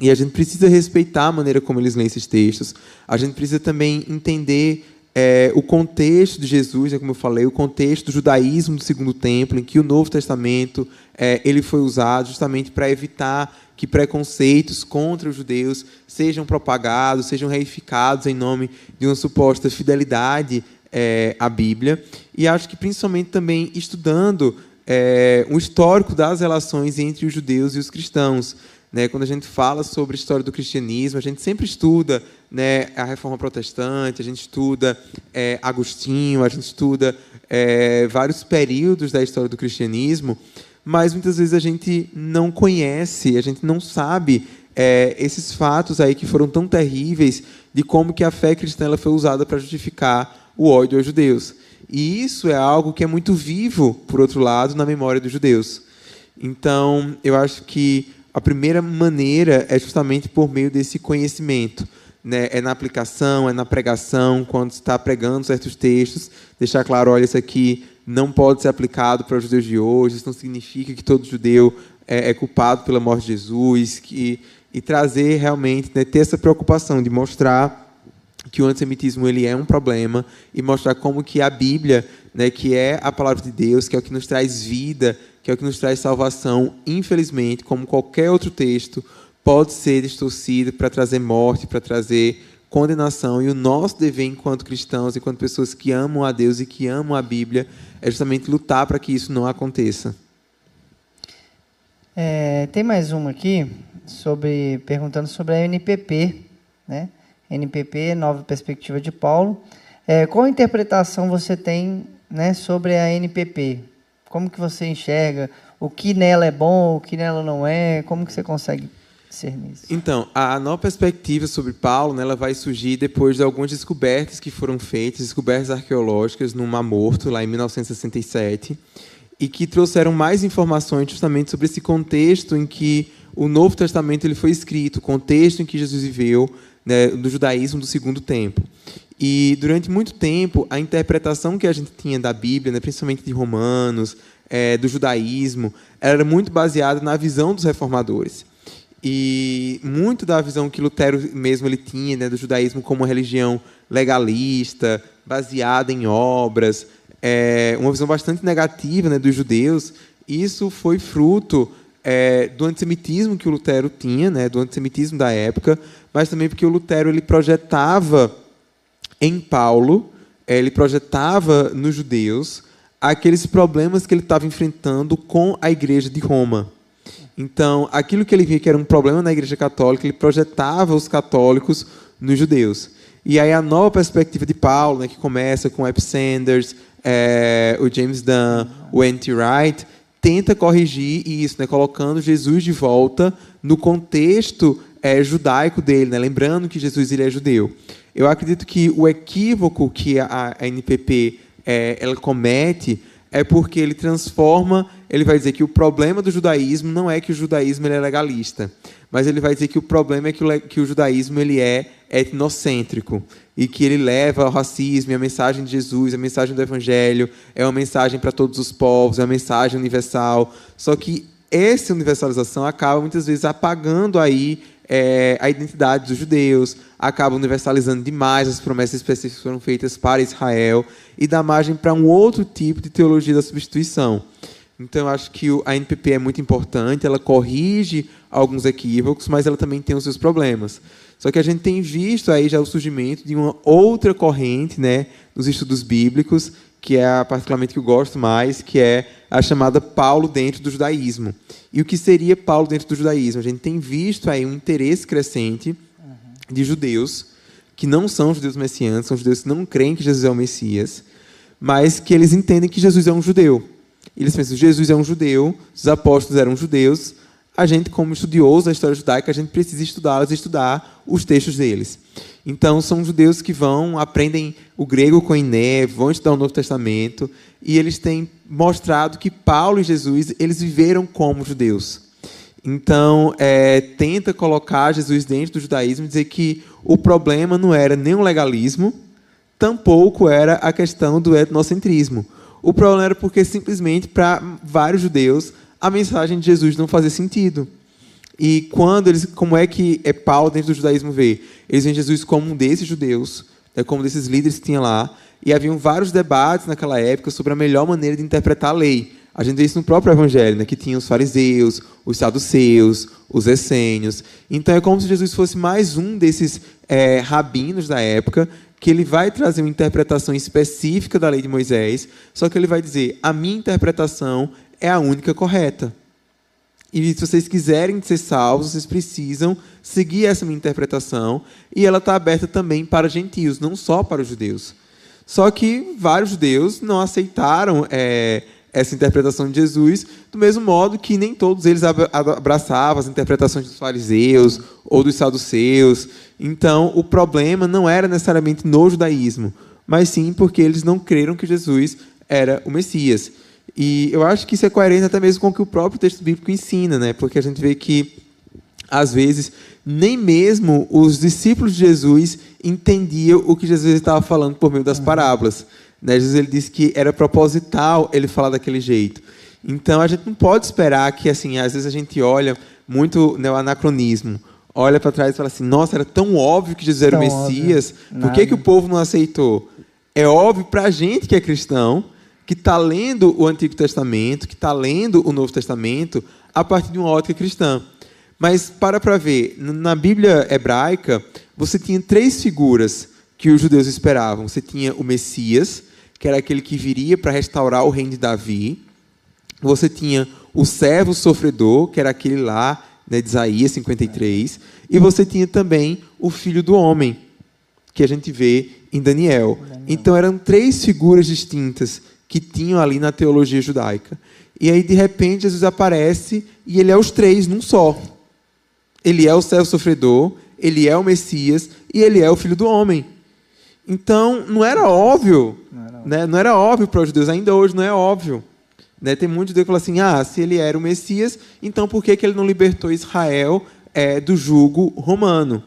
E a gente precisa respeitar a maneira como eles leem esses textos. A gente precisa também entender é, o contexto de Jesus, né, como eu falei, o contexto do judaísmo do segundo templo, em que o Novo Testamento é, ele foi usado justamente para evitar que preconceitos contra os judeus sejam propagados, sejam reificados em nome de uma suposta fidelidade é, à Bíblia. E acho que principalmente também estudando é, histórico das relações entre os judeus e os cristãos. Né, quando a gente fala sobre a história do cristianismo, a gente sempre estuda né, a reforma protestante, a gente estuda é, Agostinho, a gente estuda é, vários períodos da história do cristianismo, mas muitas vezes a gente não conhece, a gente não sabe é, esses fatos aí que foram tão terríveis de como que a fé cristã ela foi usada para justificar o ódio aos judeus. E isso é algo que é muito vivo, por outro lado, na memória dos judeus. Então, eu acho que a primeira maneira é justamente por meio desse conhecimento. Né? É na aplicação, é na pregação, quando está pregando certos textos, deixar claro, olha, isso aqui não pode ser aplicado para os judeus de hoje, isso não significa que todo judeu é, é culpado pela morte de Jesus, que, e trazer realmente, né, ter essa preocupação de mostrar que o antissemitismo ele é um problema e mostrar como que a Bíblia, né, que é a palavra de Deus, que é o que nos traz vida, que é o que nos traz salvação, infelizmente, como qualquer outro texto, pode ser distorcido para trazer morte, para trazer condenação. E o nosso dever, enquanto cristãos, enquanto pessoas que amam a Deus e que amam a Bíblia, é justamente lutar para que isso não aconteça. É, tem mais uma aqui sobre perguntando sobre a NPP, né? NPP, Nova Perspectiva de Paulo. É, qual interpretação você tem né, sobre a NPP? Como que você enxerga o que nela é bom, o que nela não é? Como que você consegue nisso? Então, a nova perspectiva sobre Paulo, né, ela vai surgir depois de algumas descobertas que foram feitas, descobertas arqueológicas no Mar Morto, lá em 1967, e que trouxeram mais informações justamente sobre esse contexto em que o Novo Testamento ele foi escrito, o contexto em que Jesus viveu, né, do judaísmo do segundo tempo. E durante muito tempo, a interpretação que a gente tinha da Bíblia, né, principalmente de Romanos, é, do judaísmo, era muito baseada na visão dos reformadores. E muito da visão que Lutero mesmo ele tinha né, do judaísmo como uma religião legalista, baseada em obras, é, uma visão bastante negativa né, dos judeus, isso foi fruto é, do antissemitismo que o Lutero tinha, né, do antissemitismo da época, mas também porque o Lutero ele projetava em Paulo, eh, ele projetava nos judeus aqueles problemas que ele estava enfrentando com a igreja de Roma. Então, aquilo que ele via que era um problema na igreja católica, ele projetava os católicos nos judeus. E aí a nova perspectiva de Paulo, né, que começa com Ep Sanders, é, o James Dunn, o N.T. Wright, tenta corrigir isso, né, colocando Jesus de volta no contexto é, judaico dele, né? lembrando que Jesus ele é judeu. Eu acredito que o equívoco que a, a NPP é, ela comete é porque ele transforma, ele vai dizer que o problema do judaísmo não é que o judaísmo ele é legalista, mas ele vai dizer que o problema é que o, que o judaísmo ele é etnocêntrico e que ele leva ao racismo a mensagem de Jesus, a mensagem do evangelho é uma mensagem para todos os povos, é uma mensagem universal. Só que essa universalização acaba muitas vezes apagando aí é, a identidade dos judeus, acaba universalizando demais as promessas específicas que foram feitas para Israel e dá margem para um outro tipo de teologia da substituição. Então, acho que a NPP é muito importante, ela corrige alguns equívocos, mas ela também tem os seus problemas. Só que a gente tem visto aí já o surgimento de uma outra corrente né, nos estudos bíblicos, que é particularmente que eu gosto mais, que é a chamada Paulo dentro do judaísmo. E o que seria Paulo dentro do judaísmo? A gente tem visto aí um interesse crescente de judeus que não são judeus messiânicos, são judeus que não creem que Jesus é o Messias, mas que eles entendem que Jesus é um judeu. Eles pensam, Jesus é um judeu, os apóstolos eram judeus, a gente, como estudioso da história judaica, a gente precisa estudá-los e estudar os textos deles. Então, são judeus que vão, aprendem o grego com Iné, vão estudar o Novo Testamento, e eles têm mostrado que Paulo e Jesus, eles viveram como judeus. Então, é, tenta colocar Jesus dentro do judaísmo e dizer que o problema não era nem o legalismo, tampouco era a questão do etnocentrismo. O problema era porque, simplesmente, para vários judeus, a mensagem de Jesus não fazia sentido. E quando eles, como é que é Paulo dentro do judaísmo vê? Eles veem Jesus como um desses judeus, né, como desses líderes que tinha lá, e haviam vários debates naquela época sobre a melhor maneira de interpretar a lei. A gente vê isso no próprio Evangelho, né, que tinha os fariseus, os saduceus, os essênios. Então é como se Jesus fosse mais um desses é, rabinos da época, que ele vai trazer uma interpretação específica da lei de Moisés, só que ele vai dizer: a minha interpretação é a única correta. E se vocês quiserem ser salvos, vocês precisam seguir essa minha interpretação. E ela está aberta também para gentios, não só para os judeus. Só que vários judeus não aceitaram é, essa interpretação de Jesus, do mesmo modo que nem todos eles abraçavam as interpretações dos fariseus ou dos saduceus. Então, o problema não era necessariamente no judaísmo, mas sim porque eles não creram que Jesus era o Messias. E eu acho que isso é coerente até mesmo com o que o próprio texto bíblico ensina, né? Porque a gente vê que às vezes nem mesmo os discípulos de Jesus entendiam o que Jesus estava falando por meio das parábolas. Né? Jesus ele disse que era proposital ele falar daquele jeito. Então a gente não pode esperar que assim, às vezes a gente olha muito né, o anacronismo, olha para trás e fala assim: "Nossa, era tão óbvio que Jesus era tão o Messias, óbvio. por que, que o povo não aceitou?" É óbvio para a gente que é cristão que está lendo o Antigo Testamento, que está lendo o Novo Testamento a partir de uma ótica cristã. Mas para para ver, na Bíblia hebraica, você tinha três figuras que os judeus esperavam. Você tinha o Messias, que era aquele que viria para restaurar o reino de Davi. Você tinha o servo sofredor, que era aquele lá né, de Isaías 53. E você tinha também o filho do homem, que a gente vê em Daniel. Então eram três figuras distintas que tinham ali na teologia judaica. E aí, de repente, Jesus aparece e ele é os três num só. Ele é o servo sofredor, ele é o Messias e ele é o filho do homem. Então, não era óbvio, não era óbvio, né? não era óbvio para os judeus, ainda hoje não é óbvio. Né? Tem muitos judeus que falam assim: ah, se ele era o Messias, então por que, que ele não libertou Israel é, do jugo romano?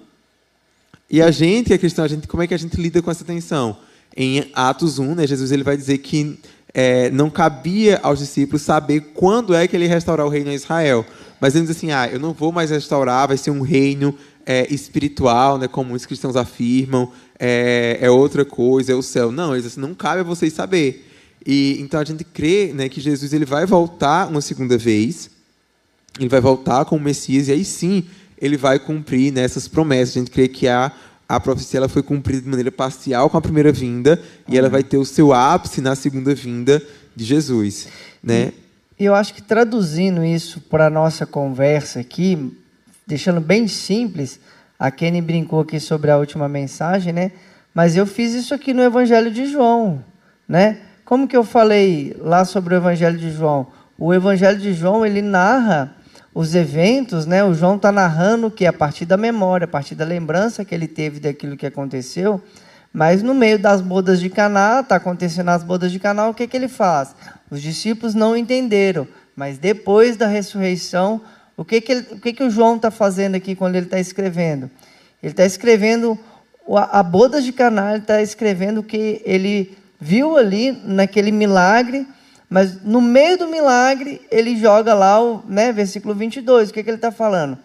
E a gente, que é cristão, a gente, como é que a gente lida com essa tensão? Em Atos 1, né, Jesus ele vai dizer que é, não cabia aos discípulos saber quando é que ele ia restaurar o reino em Israel. Mas ele diz assim: ah, eu não vou mais restaurar, vai ser um reino é, espiritual, né, como muitos cristãos afirmam, é, é, outra coisa, é o céu. Não, ele diz assim: não cabe a vocês saber. E então a gente crê né, que Jesus ele vai voltar uma segunda vez, ele vai voltar como Messias, e aí sim ele vai cumprir nessas né, promessas. A gente crê que a a profecia ela foi cumprida de maneira parcial com a primeira vinda e ela vai ter o seu ápice na segunda vinda de Jesus, né? E eu acho que traduzindo isso para a nossa conversa aqui, deixando bem simples, a Kenny brincou aqui sobre a última mensagem, né? Mas eu fiz isso aqui no Evangelho de João, né? Como que eu falei lá sobre o Evangelho de João? O Evangelho de João, ele narra os eventos, né? O João está narrando que a partir da memória, a partir da lembrança que ele teve daquilo que aconteceu, mas no meio das bodas de Caná, está acontecendo as bodas de Caná, o que, que ele faz? Os discípulos não entenderam, mas depois da ressurreição, o que, que, ele, o, que, que o João está fazendo aqui quando ele está escrevendo? Ele está escrevendo a, bodas de Caná, ele está escrevendo que ele viu ali naquele milagre mas no meio do milagre, ele joga lá o né, versículo 22. O que, que ele está falando?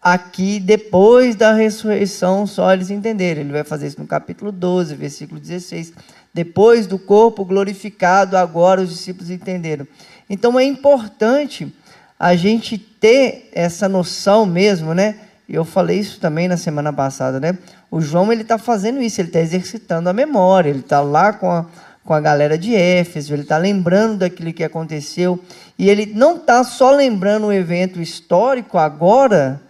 Aqui, depois da ressurreição, só eles entenderam. Ele vai fazer isso no capítulo 12, versículo 16. Depois do corpo glorificado, agora os discípulos entenderam. Então é importante a gente ter essa noção mesmo, né? Eu falei isso também na semana passada, né? O João ele está fazendo isso, ele está exercitando a memória, ele está lá com a com a galera de Éfeso, ele está lembrando daquilo que aconteceu, e ele não está só lembrando o evento histórico agora,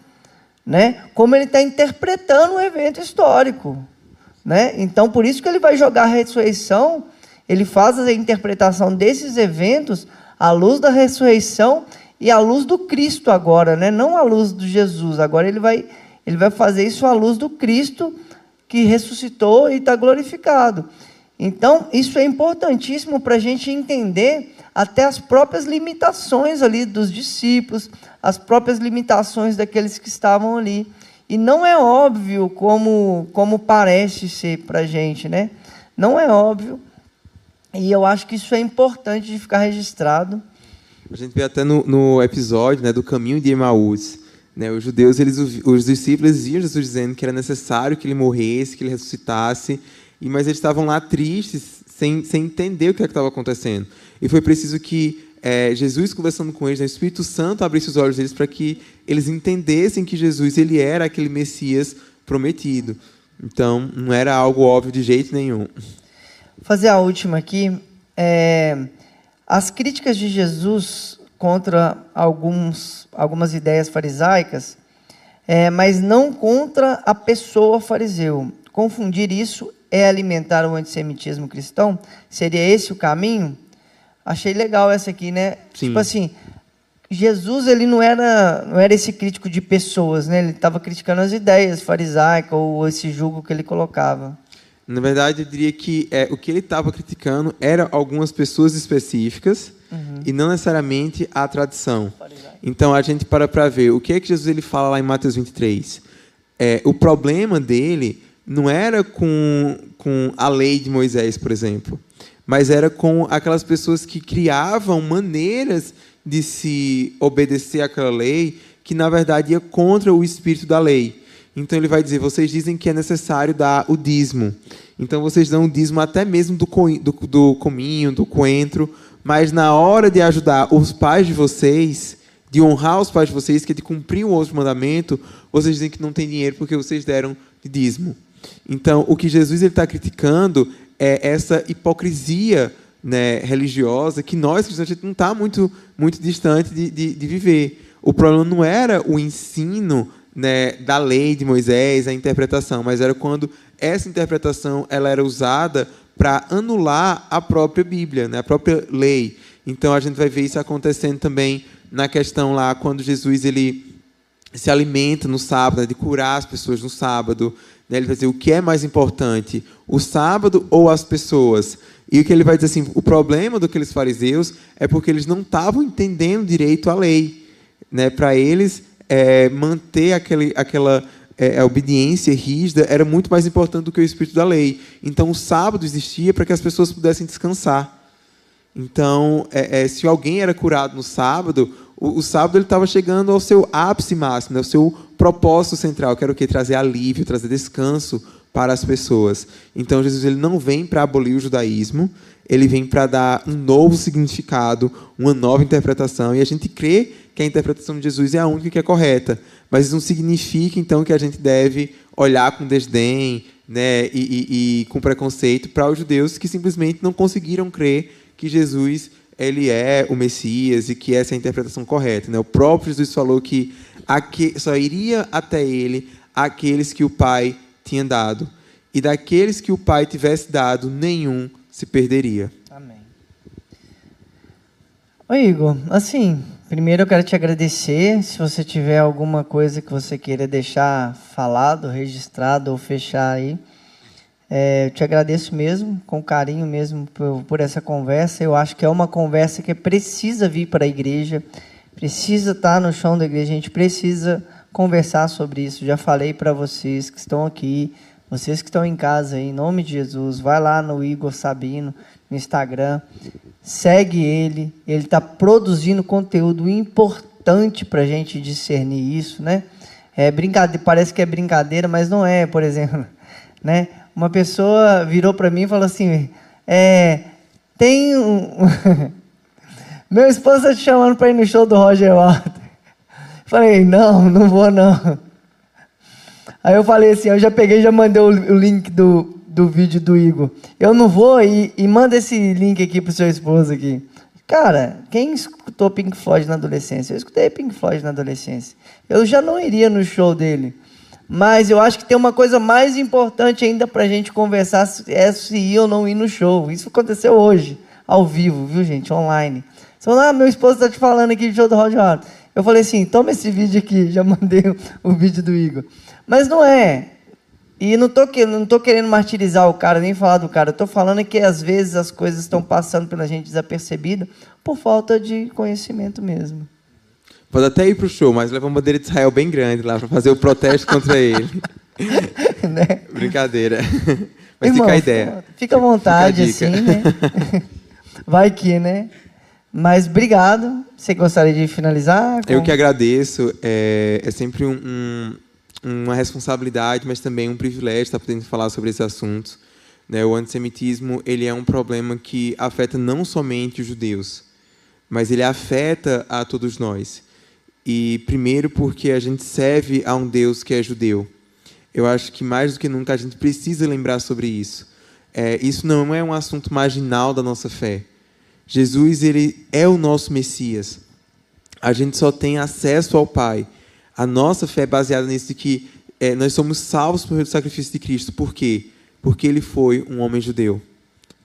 né, como ele está interpretando o evento histórico. Né? Então, por isso que ele vai jogar a ressurreição, ele faz a interpretação desses eventos à luz da ressurreição e à luz do Cristo agora, né? não à luz de Jesus. Agora ele vai, ele vai fazer isso à luz do Cristo que ressuscitou e está glorificado. Então, isso é importantíssimo para a gente entender até as próprias limitações ali dos discípulos, as próprias limitações daqueles que estavam ali. E não é óbvio como, como parece ser para a gente, né? Não é óbvio. E eu acho que isso é importante de ficar registrado. A gente vê até no, no episódio né, do caminho de Emaús. Né, os judeus, eles, os discípulos iam Jesus dizendo que era necessário que ele morresse, que ele ressuscitasse e mas eles estavam lá tristes, sem, sem entender o que é estava acontecendo. E foi preciso que é, Jesus conversando com eles, né, o Espírito Santo abrisse os olhos deles para que eles entendessem que Jesus ele era aquele Messias prometido. Então, não era algo óbvio de jeito nenhum. Fazer a última aqui. É, as críticas de Jesus contra alguns, algumas ideias farisaicas, é, mas não contra a pessoa fariseu. Confundir isso é alimentar o antissemitismo cristão? Seria esse o caminho? Achei legal essa aqui, né? Sim. Tipo assim, Jesus ele não era não era esse crítico de pessoas, né? Ele estava criticando as ideias farisaicas ou esse julgo que ele colocava. Na verdade, eu diria que é, o que ele estava criticando eram algumas pessoas específicas uhum. e não necessariamente a tradição. Então a gente para para ver o que é que Jesus ele fala lá em Mateus 23. É, o problema dele não era com, com a lei de Moisés, por exemplo, mas era com aquelas pessoas que criavam maneiras de se obedecer àquela lei que, na verdade, ia contra o espírito da lei. Então ele vai dizer: vocês dizem que é necessário dar o dízimo. Então vocês dão o dízimo até mesmo do, do, do cominho, do coentro, mas na hora de ajudar os pais de vocês, de honrar os pais de vocês, que é de cumprir o outro mandamento, vocês dizem que não tem dinheiro porque vocês deram de dízimo. Então, o que Jesus está criticando é essa hipocrisia né, religiosa que nós, cristãos, não está muito, muito distante de, de, de, viver. O problema não era o ensino né, da lei de Moisés, a interpretação, mas era quando essa interpretação ela era usada para anular a própria Bíblia, né, a própria lei. Então, a gente vai ver isso acontecendo também na questão lá, quando Jesus ele se alimenta no sábado, né, de curar as pessoas no sábado. Ele vai dizer o que é mais importante, o sábado ou as pessoas. E o que ele vai dizer assim, o problema daqueles fariseus é porque eles não estavam entendendo direito a lei. Né? Para eles, é, manter aquele, aquela é, obediência rígida era muito mais importante do que o espírito da lei. Então, o sábado existia para que as pessoas pudessem descansar. Então, é, é se alguém era curado no sábado, o, o sábado ele estava chegando ao seu ápice máximo, né? ao seu propósito central, que era o quê? Trazer alívio, trazer descanso para as pessoas. Então Jesus ele não vem para abolir o judaísmo, ele vem para dar um novo significado, uma nova interpretação, e a gente crê que a interpretação de Jesus é a única que é correta, mas isso não significa então que a gente deve olhar com desdém, né, e, e, e com preconceito para os judeus que simplesmente não conseguiram crer que Jesus ele é o Messias e que essa é a interpretação correta. Né? O próprio Jesus falou que só iria até ele aqueles que o Pai tinha dado. E daqueles que o Pai tivesse dado, nenhum se perderia. Amém. Ô Igor, assim, Primeiro eu quero te agradecer. Se você tiver alguma coisa que você queira deixar falado, registrado ou fechar aí, é, eu te agradeço mesmo, com carinho mesmo por, por, essa conversa. Eu acho que é uma conversa que precisa vir para a igreja, precisa estar no chão da igreja, a gente precisa conversar sobre isso. Já falei para vocês que estão aqui, vocês que estão em casa em nome de Jesus, vai lá no Igor Sabino, no Instagram, segue ele, ele está produzindo conteúdo importante para a gente discernir isso, né? É brincadeira, parece que é brincadeira, mas não é, por exemplo, né? Uma pessoa virou para mim e falou assim, é, tem um... Meu esposo está te chamando para ir no show do Roger Waters. Falei, não, não vou não. Aí eu falei assim, eu já peguei, já mandei o, link do, do vídeo do Igor. Eu não vou e, e manda esse link aqui pro seu esposo aqui. Cara, quem escutou Pink Floyd na adolescência? Eu escutei Pink Floyd na adolescência. Eu já não iria no show dele. Mas eu acho que tem uma coisa mais importante ainda pra gente conversar é se ir ou não ir no show. Isso aconteceu hoje, ao vivo, viu, gente? Online. Falou, ah, meu esposo está te falando aqui de show do Roger Eu falei assim, toma esse vídeo aqui. Já mandei o, o vídeo do Igor. Mas não é. E não tô, não tô querendo martirizar o cara, nem falar do cara. Eu tô falando que às vezes as coisas estão passando pela gente desapercebida por falta de conhecimento mesmo. Pode até ir pro show, mas leva uma bandeira de Israel bem grande lá para fazer o protesto contra ele. né? Brincadeira. Mas Irmão, fica a ideia. Fica à vontade, fica assim, né? Vai que, né? Mas obrigado. Você gostaria de finalizar? Com... Eu que agradeço. É, é sempre um, um uma responsabilidade, mas também um privilégio estar podendo falar sobre esse assunto. Né? O antissemitismo ele é um problema que afeta não somente os judeus, mas ele afeta a todos nós. E primeiro porque a gente serve a um Deus que é judeu. Eu acho que mais do que nunca a gente precisa lembrar sobre isso. É, isso não é um assunto marginal da nossa fé. Jesus ele é o nosso Messias. A gente só tem acesso ao Pai a nossa fé é baseada nisso de que é, nós somos salvos por meio do sacrifício de Cristo. Por quê? Porque ele foi um homem judeu.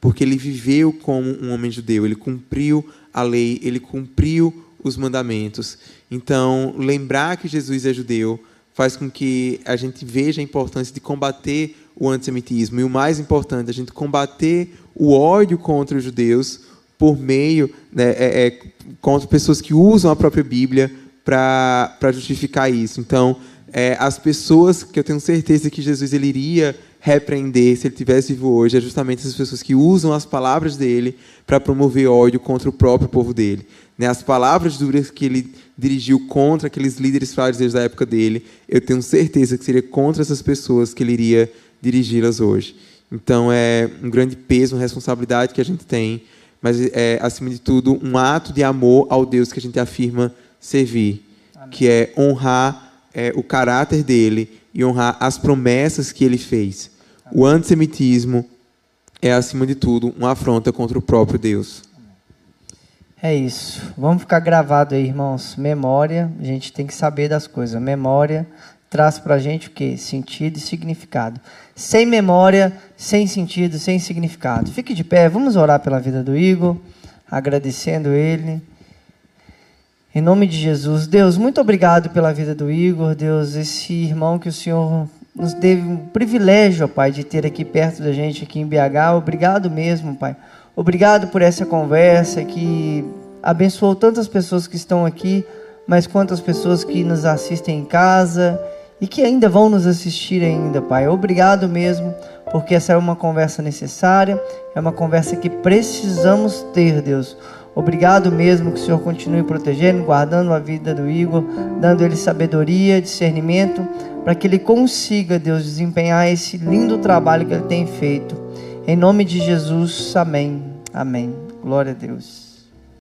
Porque ele viveu como um homem judeu. Ele cumpriu a lei, ele cumpriu os mandamentos. Então, lembrar que Jesus é judeu faz com que a gente veja a importância de combater o antissemitismo. E o mais importante, a gente combater o ódio contra os judeus por meio, né, é, é, contra pessoas que usam a própria Bíblia para justificar isso. Então, é, as pessoas que eu tenho certeza que Jesus ele iria repreender se ele tivesse vivo hoje, é justamente as pessoas que usam as palavras dele para promover ódio contra o próprio povo dele. Né? As palavras duras que ele dirigiu contra aqueles líderes fariseus da época dele, eu tenho certeza que seria contra essas pessoas que ele iria dirigi-las hoje. Então é um grande peso, uma responsabilidade que a gente tem, mas é acima de tudo um ato de amor ao Deus que a gente afirma servir, Amém. que é honrar é, o caráter dele e honrar as promessas que ele fez. O antissemitismo é, acima de tudo, uma afronta contra o próprio Deus. É isso. Vamos ficar gravado aí, irmãos. Memória, a gente tem que saber das coisas. Memória traz para a gente o quê? Sentido e significado. Sem memória, sem sentido, sem significado. Fique de pé, vamos orar pela vida do Igor, agradecendo ele. Em nome de Jesus, Deus, muito obrigado pela vida do Igor, Deus, esse irmão que o Senhor nos deu um privilégio, Pai, de ter aqui perto da gente, aqui em BH. Obrigado mesmo, Pai. Obrigado por essa conversa que abençoou tantas pessoas que estão aqui, mas quantas pessoas que nos assistem em casa e que ainda vão nos assistir ainda, Pai. Obrigado mesmo, porque essa é uma conversa necessária, é uma conversa que precisamos ter, Deus. Obrigado mesmo que o Senhor continue protegendo, guardando a vida do Igor, dando ele sabedoria, discernimento, para que ele consiga, Deus, desempenhar esse lindo trabalho que ele tem feito. Em nome de Jesus, amém. Amém. Glória a Deus.